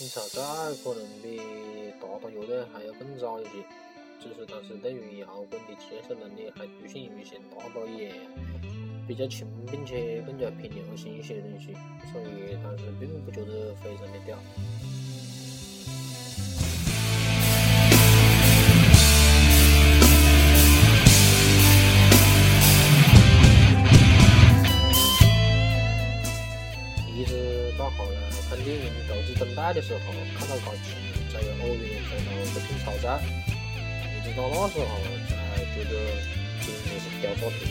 拼超载可能比达到乐队还要更早一些，只是但是对于摇滚的接受能力还局限于现达到也比较轻，并且更加偏流行一些东西，所以当时并不觉得非常的屌。看电影《斗志争带》的时候，看到高奇才有偶然看到这片超载，一直到那时候才觉得电影是雕琢品